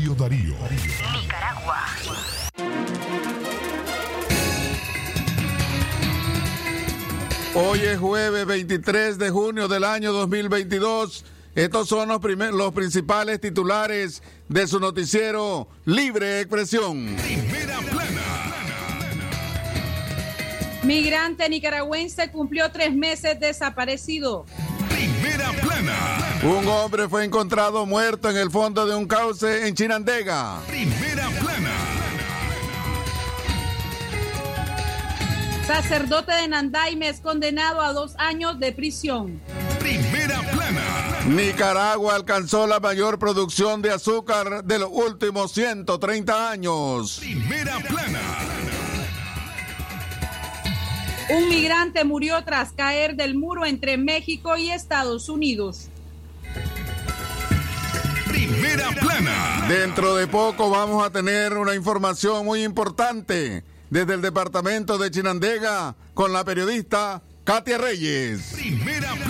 Radio Darío. Nicaragua. Hoy es jueves 23 de junio del año 2022. Estos son los, primer- los principales titulares de su noticiero Libre Expresión. Primera plana. Migrante nicaragüense cumplió tres meses desaparecido. Primera plana. Un hombre fue encontrado muerto en el fondo de un cauce en Chinandega. Primera plana. Sacerdote de Nandaime es condenado a dos años de prisión. Primera plana. Nicaragua alcanzó la mayor producción de azúcar de los últimos 130 años. Primera plana. Un migrante murió tras caer del muro entre México y Estados Unidos. Primera plana. Dentro de poco vamos a tener una información muy importante desde el departamento de Chinandega con la periodista Katia Reyes. Primera plana.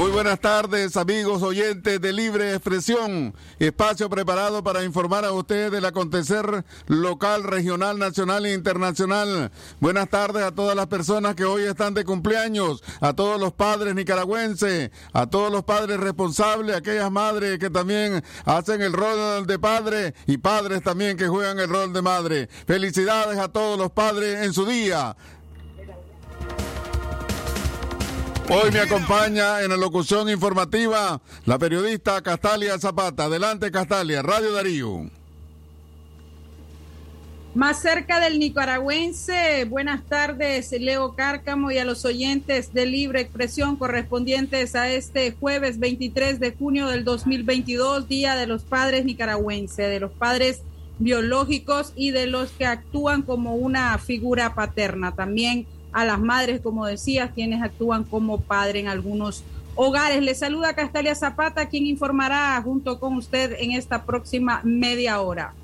Muy buenas tardes, amigos oyentes de Libre Expresión, espacio preparado para informar a ustedes del acontecer local, regional, nacional e internacional. Buenas tardes a todas las personas que hoy están de cumpleaños, a todos los padres nicaragüenses, a todos los padres responsables, a aquellas madres que también hacen el rol de padre y padres también que juegan el rol de madre. Felicidades a todos los padres en su día. Hoy me acompaña en la locución informativa la periodista Castalia Zapata. Adelante, Castalia, Radio Darío. Más cerca del nicaragüense, buenas tardes, Leo Cárcamo y a los oyentes de Libre Expresión correspondientes a este jueves 23 de junio del 2022, Día de los Padres Nicaragüenses, de los padres biológicos y de los que actúan como una figura paterna. También a las madres, como decías, quienes actúan como padre en algunos hogares. Le saluda Castalia Zapata, quien informará junto con usted en esta próxima media hora.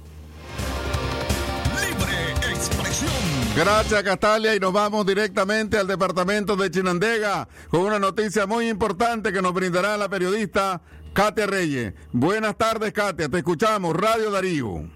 Libre expresión. Gracias, Castalia, y nos vamos directamente al departamento de Chinandega con una noticia muy importante que nos brindará la periodista Katia Reyes. Buenas tardes, Katia, te escuchamos, Radio Darío.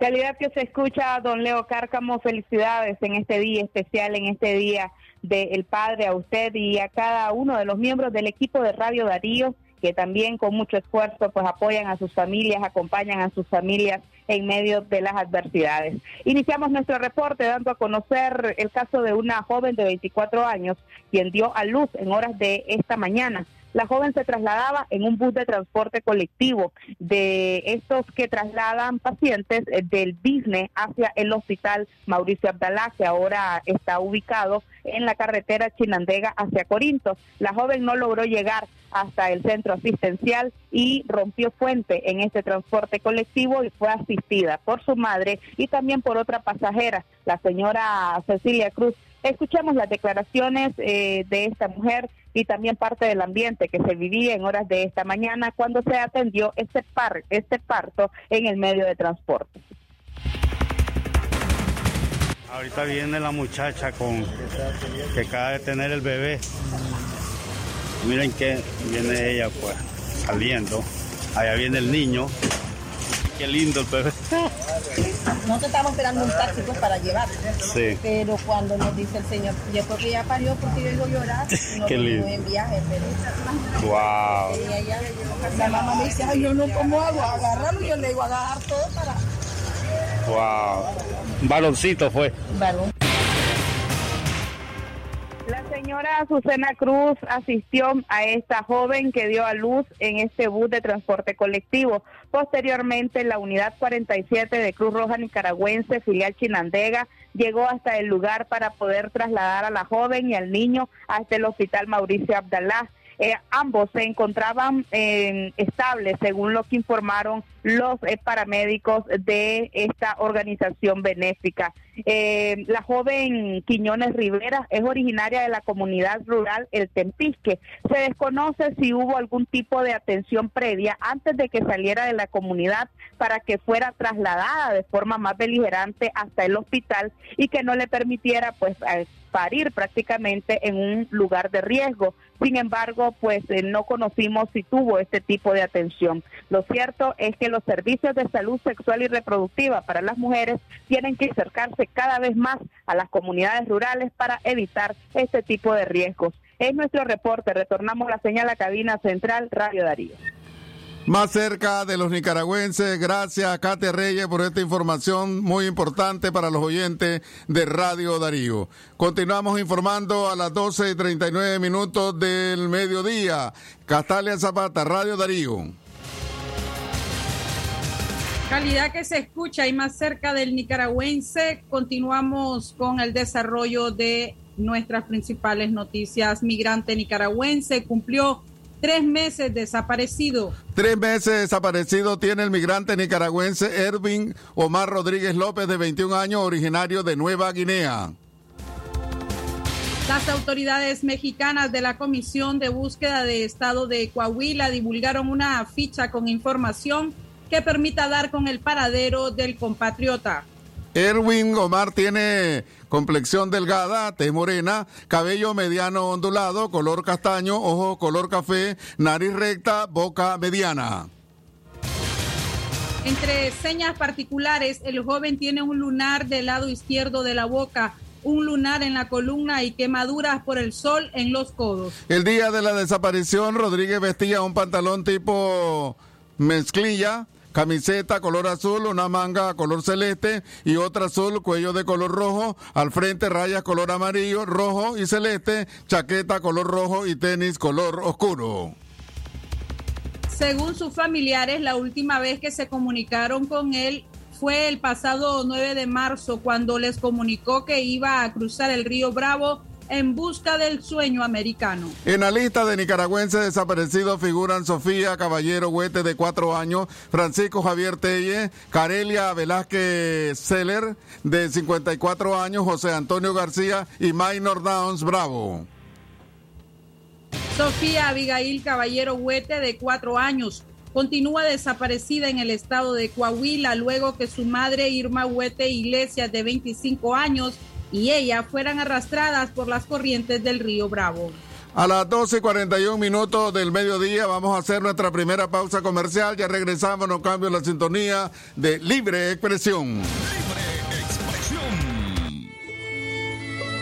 Calidad que se escucha, don Leo Cárcamo, felicidades en este día especial, en este día del Padre, a usted y a cada uno de los miembros del equipo de Radio Darío, que también con mucho esfuerzo pues apoyan a sus familias, acompañan a sus familias en medio de las adversidades. Iniciamos nuestro reporte dando a conocer el caso de una joven de 24 años quien dio a luz en horas de esta mañana. La joven se trasladaba en un bus de transporte colectivo de estos que trasladan pacientes eh, del business hacia el hospital Mauricio Abdalá, que ahora está ubicado en la carretera Chinandega hacia Corinto. La joven no logró llegar hasta el centro asistencial y rompió fuente en este transporte colectivo y fue asistida por su madre y también por otra pasajera, la señora Cecilia Cruz. Escuchamos las declaraciones eh, de esta mujer y también parte del ambiente que se vivía en horas de esta mañana cuando se atendió este, par, este parto en el medio de transporte. Ahorita viene la muchacha con que acaba de tener el bebé. Miren que viene ella pues saliendo. Allá viene el niño. Qué lindo el bebé. Nosotros estamos esperando un taxi pues, para llevar. Sí. Pero cuando nos dice el señor, yo creo que ya parió porque yo digo llorar. No Qué lindo. en viaje, pero Wow. y ella, la mamá me dice, ay, yo no como hago, agarrarlo, yo le digo, agarrar todo para Wow. Un baloncito fue. balón. La señora Susana Cruz asistió a esta joven que dio a luz en este bus de transporte colectivo. Posteriormente, la unidad 47 de Cruz Roja Nicaragüense, filial Chinandega, llegó hasta el lugar para poder trasladar a la joven y al niño hasta el hospital Mauricio Abdalá. Eh, ambos se encontraban eh, estables, según lo que informaron los eh, paramédicos de esta organización benéfica. La joven Quiñones Rivera es originaria de la comunidad rural El Tempisque. Se desconoce si hubo algún tipo de atención previa antes de que saliera de la comunidad para que fuera trasladada de forma más beligerante hasta el hospital y que no le permitiera pues parir prácticamente en un lugar de riesgo. Sin embargo, pues eh, no conocimos si tuvo este tipo de atención. Lo cierto es que los servicios de salud sexual y reproductiva para las mujeres tienen que acercarse cada vez más a las comunidades rurales para evitar este tipo de riesgos. Es nuestro reporte. Retornamos la señal a cabina central Radio Darío más cerca de los nicaragüenses. Gracias, Kate Reyes, por esta información muy importante para los oyentes de Radio Darío. Continuamos informando a las 12 y 39 minutos del mediodía. Castalia Zapata, Radio Darío. Calidad que se escucha y más cerca del nicaragüense. Continuamos con el desarrollo de nuestras principales noticias. Migrante nicaragüense cumplió Tres meses desaparecido. Tres meses desaparecido tiene el migrante nicaragüense Ervin Omar Rodríguez López, de 21 años, originario de Nueva Guinea. Las autoridades mexicanas de la Comisión de Búsqueda de Estado de Coahuila divulgaron una ficha con información que permita dar con el paradero del compatriota. Erwin Omar tiene complexión delgada, tez morena, cabello mediano ondulado, color castaño, ojo color café, nariz recta, boca mediana. Entre señas particulares, el joven tiene un lunar del lado izquierdo de la boca, un lunar en la columna y quemaduras por el sol en los codos. El día de la desaparición, Rodríguez vestía un pantalón tipo mezclilla camiseta color azul, una manga color celeste y otra azul, cuello de color rojo, al frente rayas color amarillo, rojo y celeste, chaqueta color rojo y tenis color oscuro. Según sus familiares, la última vez que se comunicaron con él fue el pasado 9 de marzo cuando les comunicó que iba a cruzar el río Bravo en busca del sueño americano. En la lista de nicaragüenses desaparecidos figuran Sofía Caballero Huete de cuatro años, Francisco Javier Telle, Carelia Velázquez Seller de 54 años, José Antonio García y Minor Downs Bravo. Sofía Abigail Caballero Huete de cuatro años, continúa desaparecida en el estado de Coahuila luego que su madre Irma Huete Iglesias de 25 años y ella fueran arrastradas por las corrientes del río Bravo. A las 12.41 minutos del mediodía vamos a hacer nuestra primera pausa comercial. Ya regresamos, no cambio la sintonía de Libre Expresión.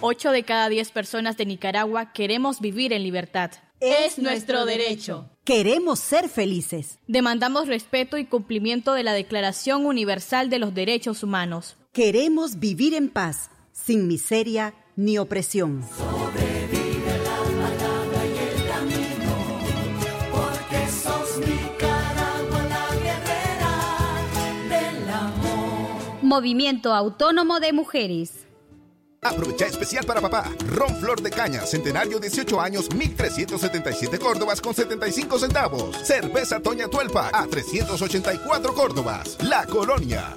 8 de cada 10 personas de Nicaragua queremos vivir en libertad. Es nuestro derecho. Queremos ser felices. Demandamos respeto y cumplimiento de la Declaración Universal de los Derechos Humanos. Queremos vivir en paz, sin miseria ni opresión. Sobrevive la palabra y el camino, porque sos Nicaragua la guerrera del amor. Movimiento Autónomo de Mujeres. Aprovecha especial para papá. Ron Flor de Caña, centenario 18 años, 1377 Córdobas con 75 centavos. Cerveza Toña Tuelpa a 384 Córdobas. La Colonia.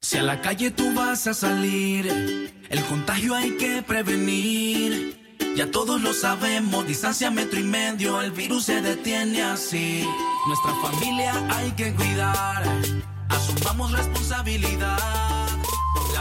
Si a la calle tú vas a salir, el contagio hay que prevenir. Ya todos lo sabemos, distancia metro y medio, el virus se detiene así. Nuestra familia hay que cuidar, asumamos responsabilidad.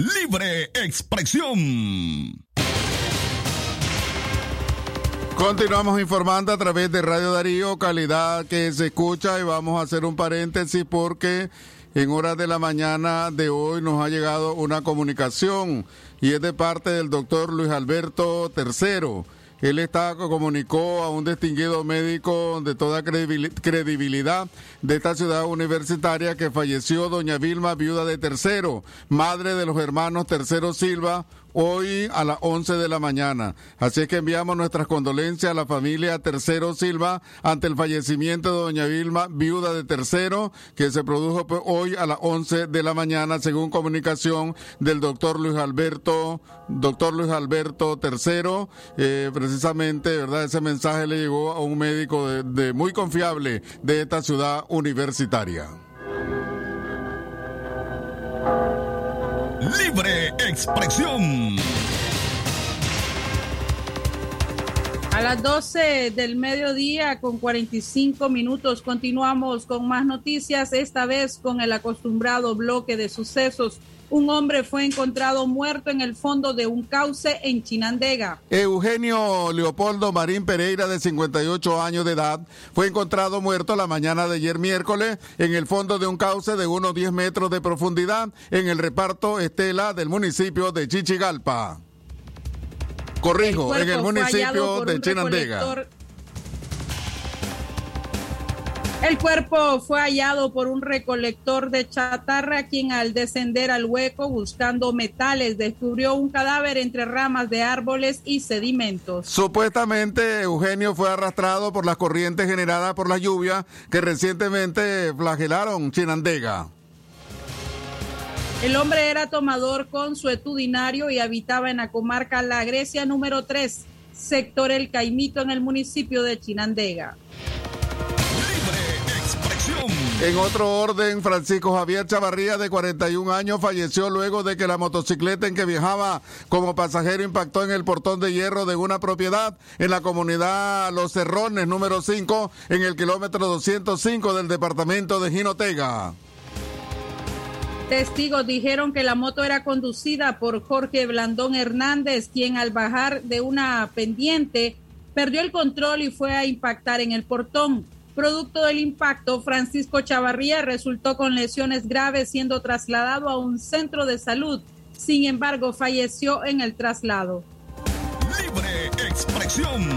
Libre expresión. Continuamos informando a través de Radio Darío, calidad que se escucha y vamos a hacer un paréntesis porque en horas de la mañana de hoy nos ha llegado una comunicación y es de parte del doctor Luis Alberto III. Él está, comunicó a un distinguido médico de toda credibilidad de esta ciudad universitaria que falleció doña Vilma, viuda de Tercero, madre de los hermanos Tercero Silva, hoy a las 11 de la mañana. Así es que enviamos nuestras condolencias a la familia Tercero Silva ante el fallecimiento de doña Vilma, viuda de Tercero, que se produjo pues, hoy a las 11 de la mañana, según comunicación del doctor Luis Alberto, doctor Luis Alberto Tercero. Eh, precisamente, ¿verdad? Ese mensaje le llegó a un médico de, de muy confiable de esta ciudad universitaria. Libre expresión. A las 12 del mediodía con 45 minutos continuamos con más noticias, esta vez con el acostumbrado bloque de sucesos. Un hombre fue encontrado muerto en el fondo de un cauce en Chinandega. Eugenio Leopoldo Marín Pereira, de 58 años de edad, fue encontrado muerto la mañana de ayer miércoles en el fondo de un cauce de unos 10 metros de profundidad en el reparto Estela del municipio de Chichigalpa. Corrijo, El en el municipio de Chinandega. El cuerpo fue hallado por un recolector de chatarra quien al descender al hueco buscando metales descubrió un cadáver entre ramas de árboles y sedimentos. Supuestamente Eugenio fue arrastrado por las corrientes generadas por las lluvias que recientemente flagelaron Chinandega. El hombre era tomador consuetudinario y habitaba en la comarca La Grecia número 3, sector El Caimito en el municipio de Chinandega. En otro orden, Francisco Javier Chavarría, de 41 años, falleció luego de que la motocicleta en que viajaba como pasajero impactó en el portón de hierro de una propiedad en la comunidad Los Cerrones, número 5, en el kilómetro 205 del departamento de Jinotega. Testigos dijeron que la moto era conducida por Jorge Blandón Hernández, quien al bajar de una pendiente perdió el control y fue a impactar en el portón. Producto del impacto, Francisco Chavarría resultó con lesiones graves siendo trasladado a un centro de salud. Sin embargo, falleció en el traslado. Libre expresión.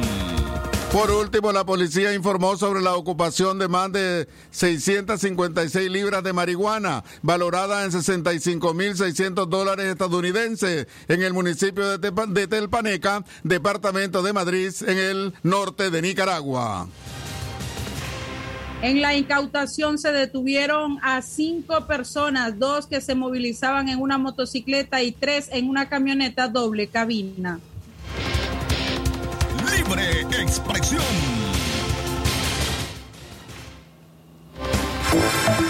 Por último, la policía informó sobre la ocupación de más de 656 libras de marihuana, valorada en 65.600 dólares estadounidenses, en el municipio de, Tepa- de Telpaneca, departamento de Madrid, en el norte de Nicaragua. En la incautación se detuvieron a cinco personas, dos que se movilizaban en una motocicleta y tres en una camioneta doble cabina. Libre expresión.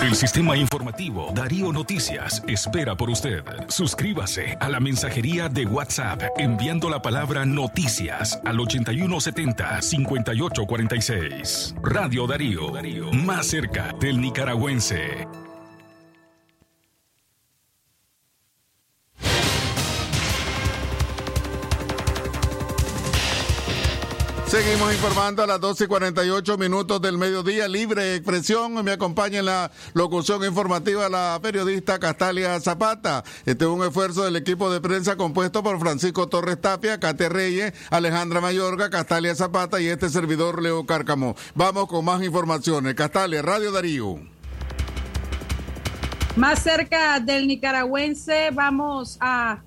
El sistema informativo Darío Noticias espera por usted. Suscríbase a la mensajería de WhatsApp enviando la palabra noticias al 8170-5846. Radio Darío, más cerca del nicaragüense. Seguimos informando a las 12 y 48 minutos del mediodía, libre expresión. Me acompaña en la locución informativa la periodista Castalia Zapata. Este es un esfuerzo del equipo de prensa compuesto por Francisco Torres Tapia, Cate Reyes, Alejandra Mayorga, Castalia Zapata y este servidor Leo Cárcamo. Vamos con más informaciones. Castalia, Radio Darío. Más cerca del nicaragüense, vamos a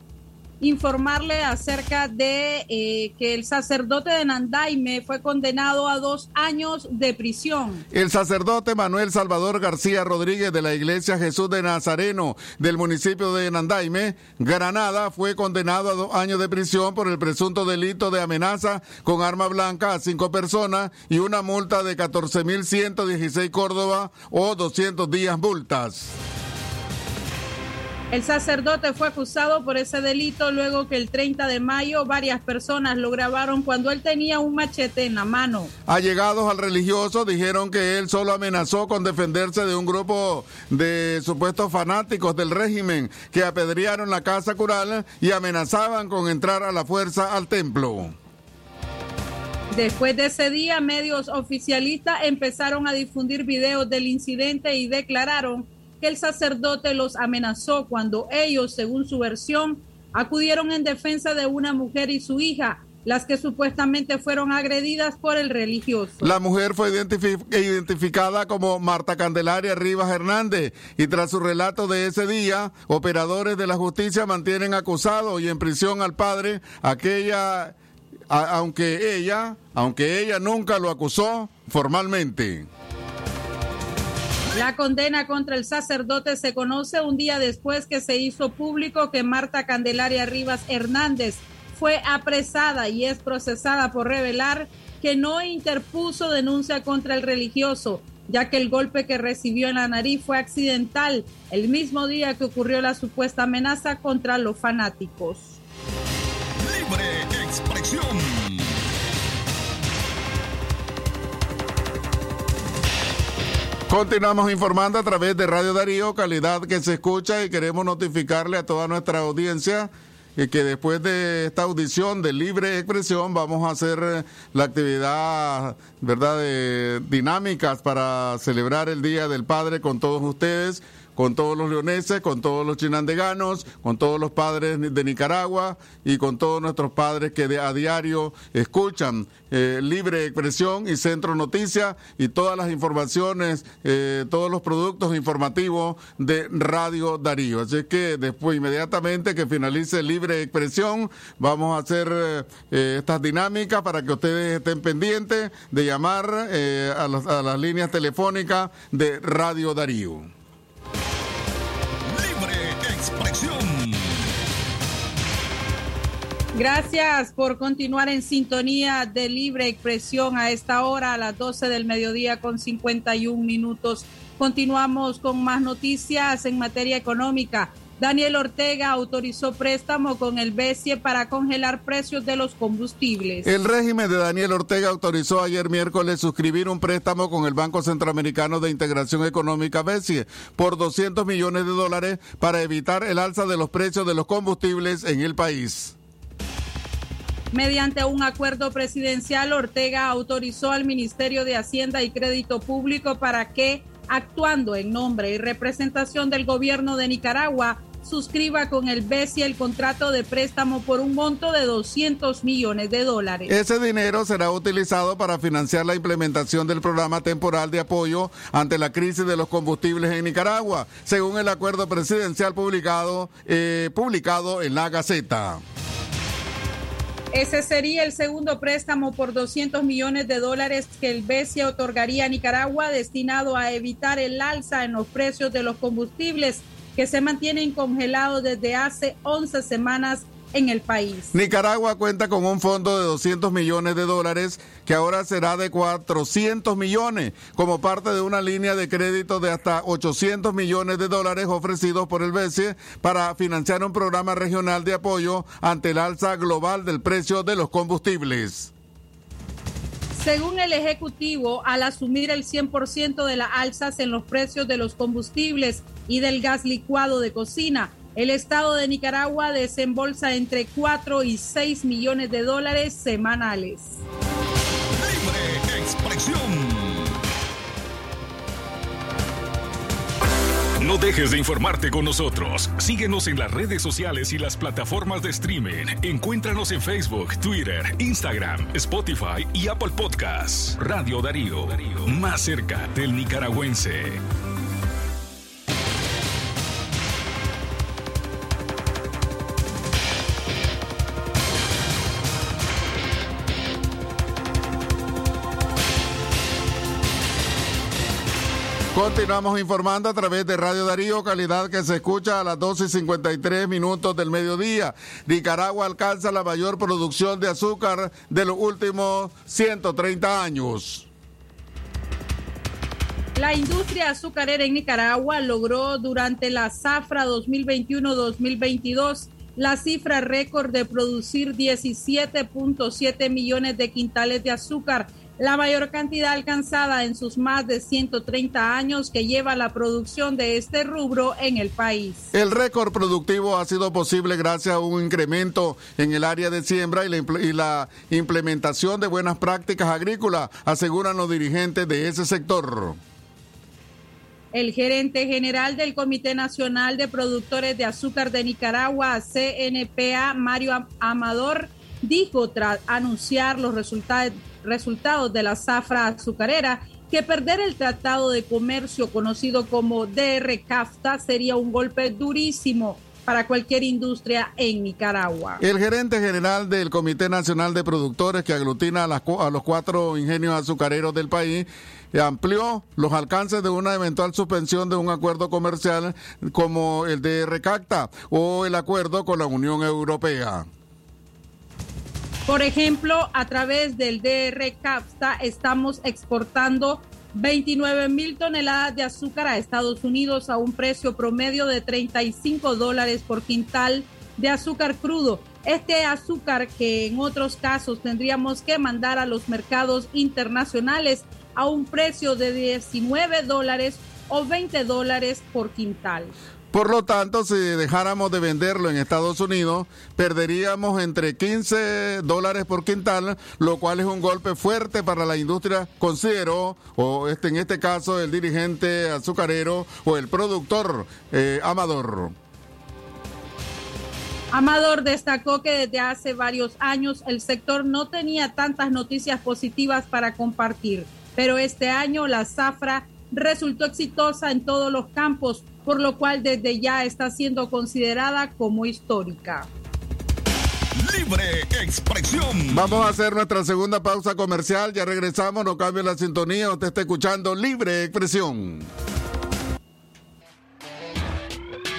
informarle acerca de eh, que el sacerdote de Nandaime fue condenado a dos años de prisión. El sacerdote Manuel Salvador García Rodríguez de la Iglesia Jesús de Nazareno del municipio de Nandaime, Granada, fue condenado a dos años de prisión por el presunto delito de amenaza con arma blanca a cinco personas y una multa de 14.116 Córdoba o 200 días multas. El sacerdote fue acusado por ese delito luego que el 30 de mayo varias personas lo grabaron cuando él tenía un machete en la mano. Allegados al religioso dijeron que él solo amenazó con defenderse de un grupo de supuestos fanáticos del régimen que apedrearon la casa cural y amenazaban con entrar a la fuerza al templo. Después de ese día, medios oficialistas empezaron a difundir videos del incidente y declararon el sacerdote los amenazó cuando ellos, según su versión, acudieron en defensa de una mujer y su hija, las que supuestamente fueron agredidas por el religioso. La mujer fue identificada como Marta Candelaria Rivas Hernández y tras su relato de ese día, operadores de la justicia mantienen acusado y en prisión al padre, aquella, aunque ella, aunque ella nunca lo acusó formalmente. La condena contra el sacerdote se conoce un día después que se hizo público que Marta Candelaria Rivas Hernández fue apresada y es procesada por revelar que no interpuso denuncia contra el religioso, ya que el golpe que recibió en la nariz fue accidental el mismo día que ocurrió la supuesta amenaza contra los fanáticos. Libre expresión. Continuamos informando a través de Radio Darío, calidad que se escucha y queremos notificarle a toda nuestra audiencia que después de esta audición de libre expresión vamos a hacer la actividad, ¿verdad?, de dinámicas para celebrar el Día del Padre con todos ustedes con todos los leoneses, con todos los chinandeganos, con todos los padres de Nicaragua y con todos nuestros padres que a diario escuchan eh, Libre Expresión y Centro Noticias y todas las informaciones, eh, todos los productos informativos de Radio Darío. Así que después, inmediatamente que finalice Libre Expresión, vamos a hacer eh, estas dinámicas para que ustedes estén pendientes de llamar a las líneas telefónicas de Radio Darío. Expresión. Gracias por continuar en sintonía de libre expresión a esta hora, a las 12 del mediodía con 51 minutos. Continuamos con más noticias en materia económica. Daniel Ortega autorizó préstamo con el BESIE para congelar precios de los combustibles. El régimen de Daniel Ortega autorizó ayer miércoles suscribir un préstamo con el Banco Centroamericano de Integración Económica BESIE por 200 millones de dólares para evitar el alza de los precios de los combustibles en el país. Mediante un acuerdo presidencial, Ortega autorizó al Ministerio de Hacienda y Crédito Público para que actuando en nombre y representación del gobierno de Nicaragua, suscriba con el BESI el contrato de préstamo por un monto de 200 millones de dólares. Ese dinero será utilizado para financiar la implementación del programa temporal de apoyo ante la crisis de los combustibles en Nicaragua, según el acuerdo presidencial publicado, eh, publicado en la Gaceta. Ese sería el segundo préstamo por 200 millones de dólares que el BCE otorgaría a Nicaragua destinado a evitar el alza en los precios de los combustibles que se mantienen congelados desde hace 11 semanas en el país. Nicaragua cuenta con un fondo de 200 millones de dólares que ahora será de 400 millones como parte de una línea de crédito de hasta 800 millones de dólares ofrecidos por el BCE para financiar un programa regional de apoyo ante el alza global del precio de los combustibles. Según el Ejecutivo, al asumir el 100% de las alzas en los precios de los combustibles y del gas licuado de cocina, el Estado de Nicaragua desembolsa entre 4 y 6 millones de dólares semanales. Libre expresión. No dejes de informarte con nosotros. Síguenos en las redes sociales y las plataformas de streaming. Encuéntranos en Facebook, Twitter, Instagram, Spotify y Apple Podcasts. Radio Darío, más cerca del nicaragüense. Continuamos informando a través de Radio Darío, calidad que se escucha a las 12 y 53 minutos del mediodía. Nicaragua alcanza la mayor producción de azúcar de los últimos 130 años. La industria azucarera en Nicaragua logró durante la zafra 2021-2022 la cifra récord de producir 17.7 millones de quintales de azúcar la mayor cantidad alcanzada en sus más de 130 años que lleva la producción de este rubro en el país. El récord productivo ha sido posible gracias a un incremento en el área de siembra y la, y la implementación de buenas prácticas agrícolas, aseguran los dirigentes de ese sector. El gerente general del Comité Nacional de Productores de Azúcar de Nicaragua, CNPA, Mario Amador, dijo tras anunciar los resultados resultados de la zafra azucarera que perder el Tratado de Comercio conocido como DR-CAFTA sería un golpe durísimo para cualquier industria en Nicaragua. El gerente general del Comité Nacional de Productores, que aglutina a, las, a los cuatro ingenios azucareros del país, amplió los alcances de una eventual suspensión de un acuerdo comercial como el de CAFTA o el acuerdo con la Unión Europea. Por ejemplo, a través del DR CAFTA estamos exportando 29 mil toneladas de azúcar a Estados Unidos a un precio promedio de 35 dólares por quintal de azúcar crudo. Este azúcar que en otros casos tendríamos que mandar a los mercados internacionales a un precio de 19 dólares o 20 dólares por quintal. Por lo tanto, si dejáramos de venderlo en Estados Unidos, perderíamos entre 15 dólares por quintal, lo cual es un golpe fuerte para la industria, considero, o este, en este caso el dirigente azucarero o el productor eh, Amador. Amador destacó que desde hace varios años el sector no tenía tantas noticias positivas para compartir, pero este año la zafra resultó exitosa en todos los campos, por lo cual desde ya está siendo considerada como histórica. Libre expresión. Vamos a hacer nuestra segunda pausa comercial. Ya regresamos, no cambie la sintonía. Usted está escuchando Libre Expresión.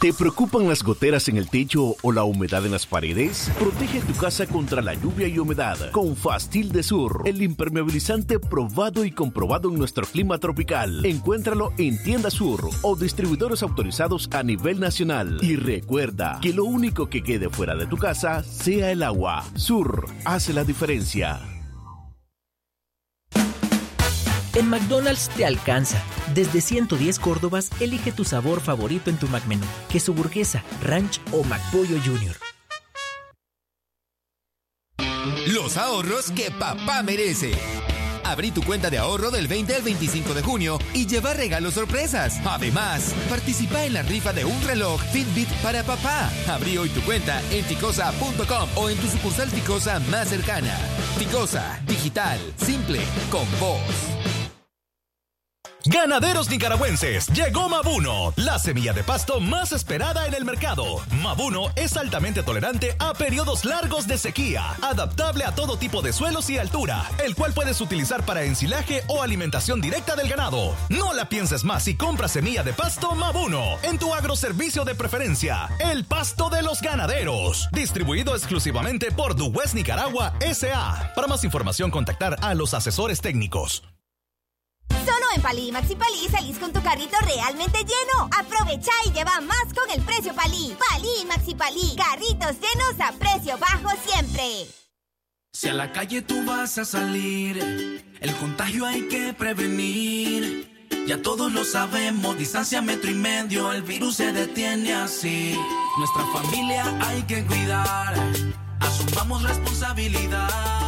¿Te preocupan las goteras en el techo o la humedad en las paredes? Protege tu casa contra la lluvia y humedad con Fastil de Sur, el impermeabilizante probado y comprobado en nuestro clima tropical. Encuéntralo en Tienda Sur o distribuidores autorizados a nivel nacional. Y recuerda que lo único que quede fuera de tu casa sea el agua. Sur hace la diferencia. En McDonald's te alcanza. Desde 110 Córdobas, elige tu sabor favorito en tu McMenú. Queso burguesa, ranch o McPollo Junior. Los ahorros que papá merece. Abrí tu cuenta de ahorro del 20 al 25 de junio y lleva regalos sorpresas. Además, participa en la rifa de un reloj Fitbit para papá. Abrí hoy tu cuenta en ficosa.com o en tu sucursal Ficosa más cercana. Ficosa, digital, simple, con vos. Ganaderos nicaragüenses, llegó Mabuno, la semilla de pasto más esperada en el mercado. Mabuno es altamente tolerante a periodos largos de sequía, adaptable a todo tipo de suelos y altura, el cual puedes utilizar para ensilaje o alimentación directa del ganado. No la pienses más y compra semilla de pasto Mabuno en tu agroservicio de preferencia, el pasto de los ganaderos, distribuido exclusivamente por Duwest Nicaragua SA. Para más información, contactar a los asesores técnicos. Solo en Palí Maxi Palí salís con tu carrito realmente lleno. Aprovecha y lleva más con el precio Palí. Palí Maxi Palí. Carritos llenos a precio bajo siempre. Si a la calle tú vas a salir, el contagio hay que prevenir. Ya todos lo sabemos, distancia metro y medio, el virus se detiene así. Nuestra familia hay que cuidar, asumamos responsabilidad.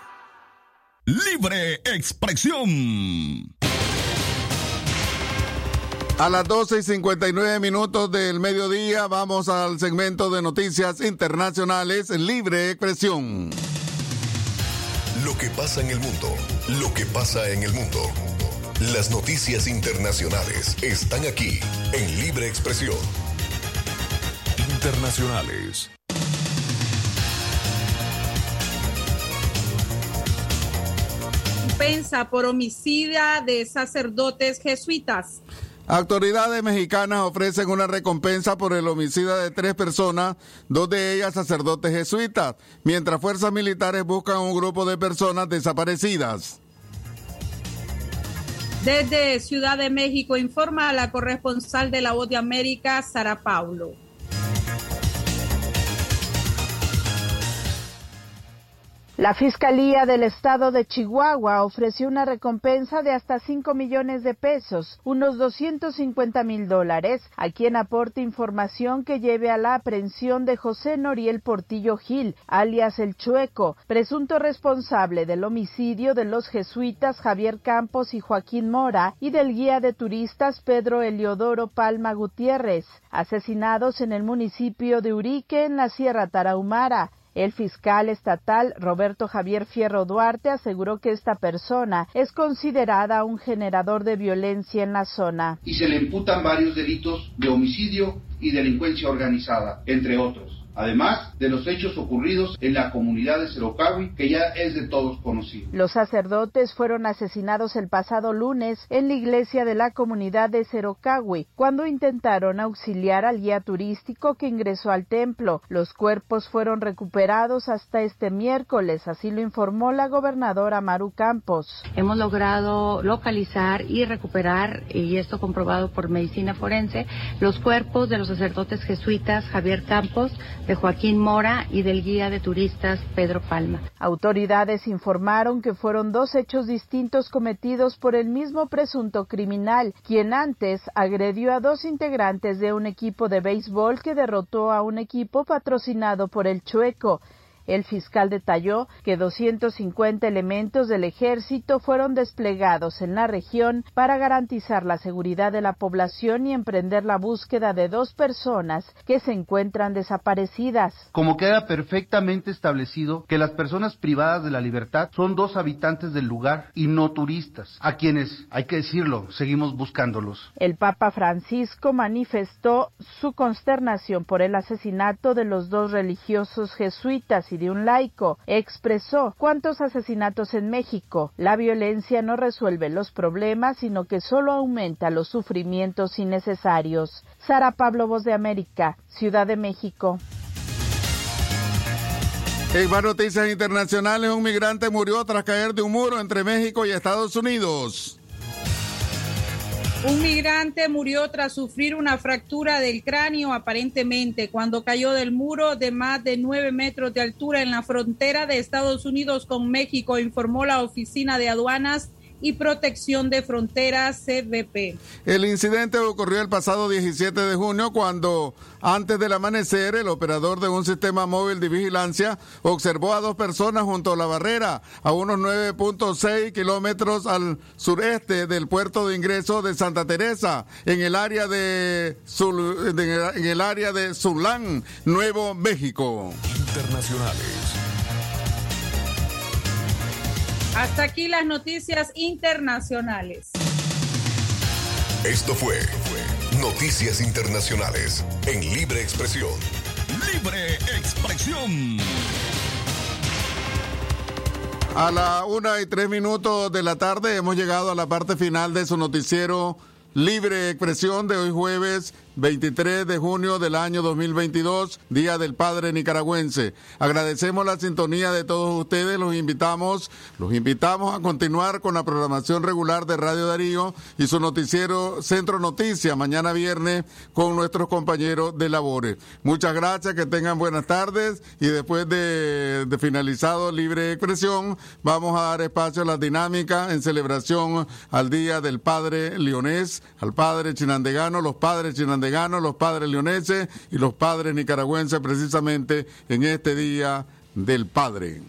Libre expresión. A las 12 y 59 minutos del mediodía vamos al segmento de noticias internacionales Libre Expresión. Lo que pasa en el mundo, lo que pasa en el mundo. Las noticias internacionales están aquí en Libre Expresión. Internacionales. Pensa por homicida de sacerdotes jesuitas. Autoridades mexicanas ofrecen una recompensa por el homicida de tres personas, dos de ellas sacerdotes jesuitas, mientras fuerzas militares buscan un grupo de personas desaparecidas. Desde Ciudad de México informa la corresponsal de la Voz de América, Sara Paulo. La Fiscalía del Estado de Chihuahua ofreció una recompensa de hasta 5 millones de pesos, unos 250 mil dólares, a quien aporte información que lleve a la aprehensión de José Noriel Portillo Gil, alias El Chueco, presunto responsable del homicidio de los jesuitas Javier Campos y Joaquín Mora y del guía de turistas Pedro Eliodoro Palma Gutiérrez, asesinados en el municipio de Urique, en la Sierra Tarahumara. El fiscal estatal Roberto Javier Fierro Duarte aseguró que esta persona es considerada un generador de violencia en la zona. Y se le imputan varios delitos de homicidio y delincuencia organizada, entre otros. Además de los hechos ocurridos en la comunidad de Cerocawi, que ya es de todos conocido. Los sacerdotes fueron asesinados el pasado lunes en la iglesia de la comunidad de Cerocawi, cuando intentaron auxiliar al guía turístico que ingresó al templo. Los cuerpos fueron recuperados hasta este miércoles, así lo informó la gobernadora Maru Campos. Hemos logrado localizar y recuperar, y esto comprobado por medicina forense, los cuerpos de los sacerdotes jesuitas Javier Campos, de Joaquín Mora y del guía de turistas Pedro Palma. Autoridades informaron que fueron dos hechos distintos cometidos por el mismo presunto criminal, quien antes agredió a dos integrantes de un equipo de béisbol que derrotó a un equipo patrocinado por el Chueco. El fiscal detalló que 250 elementos del ejército fueron desplegados en la región para garantizar la seguridad de la población y emprender la búsqueda de dos personas que se encuentran desaparecidas. Como queda perfectamente establecido que las personas privadas de la libertad son dos habitantes del lugar y no turistas, a quienes, hay que decirlo, seguimos buscándolos. El Papa Francisco manifestó su consternación por el asesinato de los dos religiosos jesuitas y de un laico. Expresó cuántos asesinatos en México. La violencia no resuelve los problemas, sino que solo aumenta los sufrimientos innecesarios. Sara Pablo, Voz de América, Ciudad de México. En más noticias internacionales, un migrante murió tras caer de un muro entre México y Estados Unidos. Un migrante murió tras sufrir una fractura del cráneo aparentemente cuando cayó del muro de más de nueve metros de altura en la frontera de Estados Unidos con México, informó la Oficina de Aduanas y Protección de Fronteras CBP. El incidente ocurrió el pasado 17 de junio cuando antes del amanecer el operador de un sistema móvil de vigilancia observó a dos personas junto a la barrera a unos 9.6 kilómetros al sureste del puerto de ingreso de Santa Teresa en el área de, Sul, en el área de Zulán, Nuevo México. Internacionales. Hasta aquí las noticias internacionales. Esto fue Noticias Internacionales en Libre Expresión. Libre Expresión. A la una y tres minutos de la tarde hemos llegado a la parte final de su noticiero Libre Expresión de hoy jueves 23 de junio del año 2022, Día del Padre Nicaragüense. Agradecemos la sintonía de todos ustedes, los invitamos, los invitamos a continuar con la programación regular de Radio Darío y su noticiero Centro Noticias mañana viernes con nuestros compañeros de labores. Muchas gracias, que tengan buenas tardes y después de, finalizado Libre Expresión vamos a dar espacio a la dinámica en celebración al Día del Padre Leonés, al Padre Chinandegano, los Padres Chinandegano los padres leoneses y los padres nicaragüenses precisamente en este Día del Padre.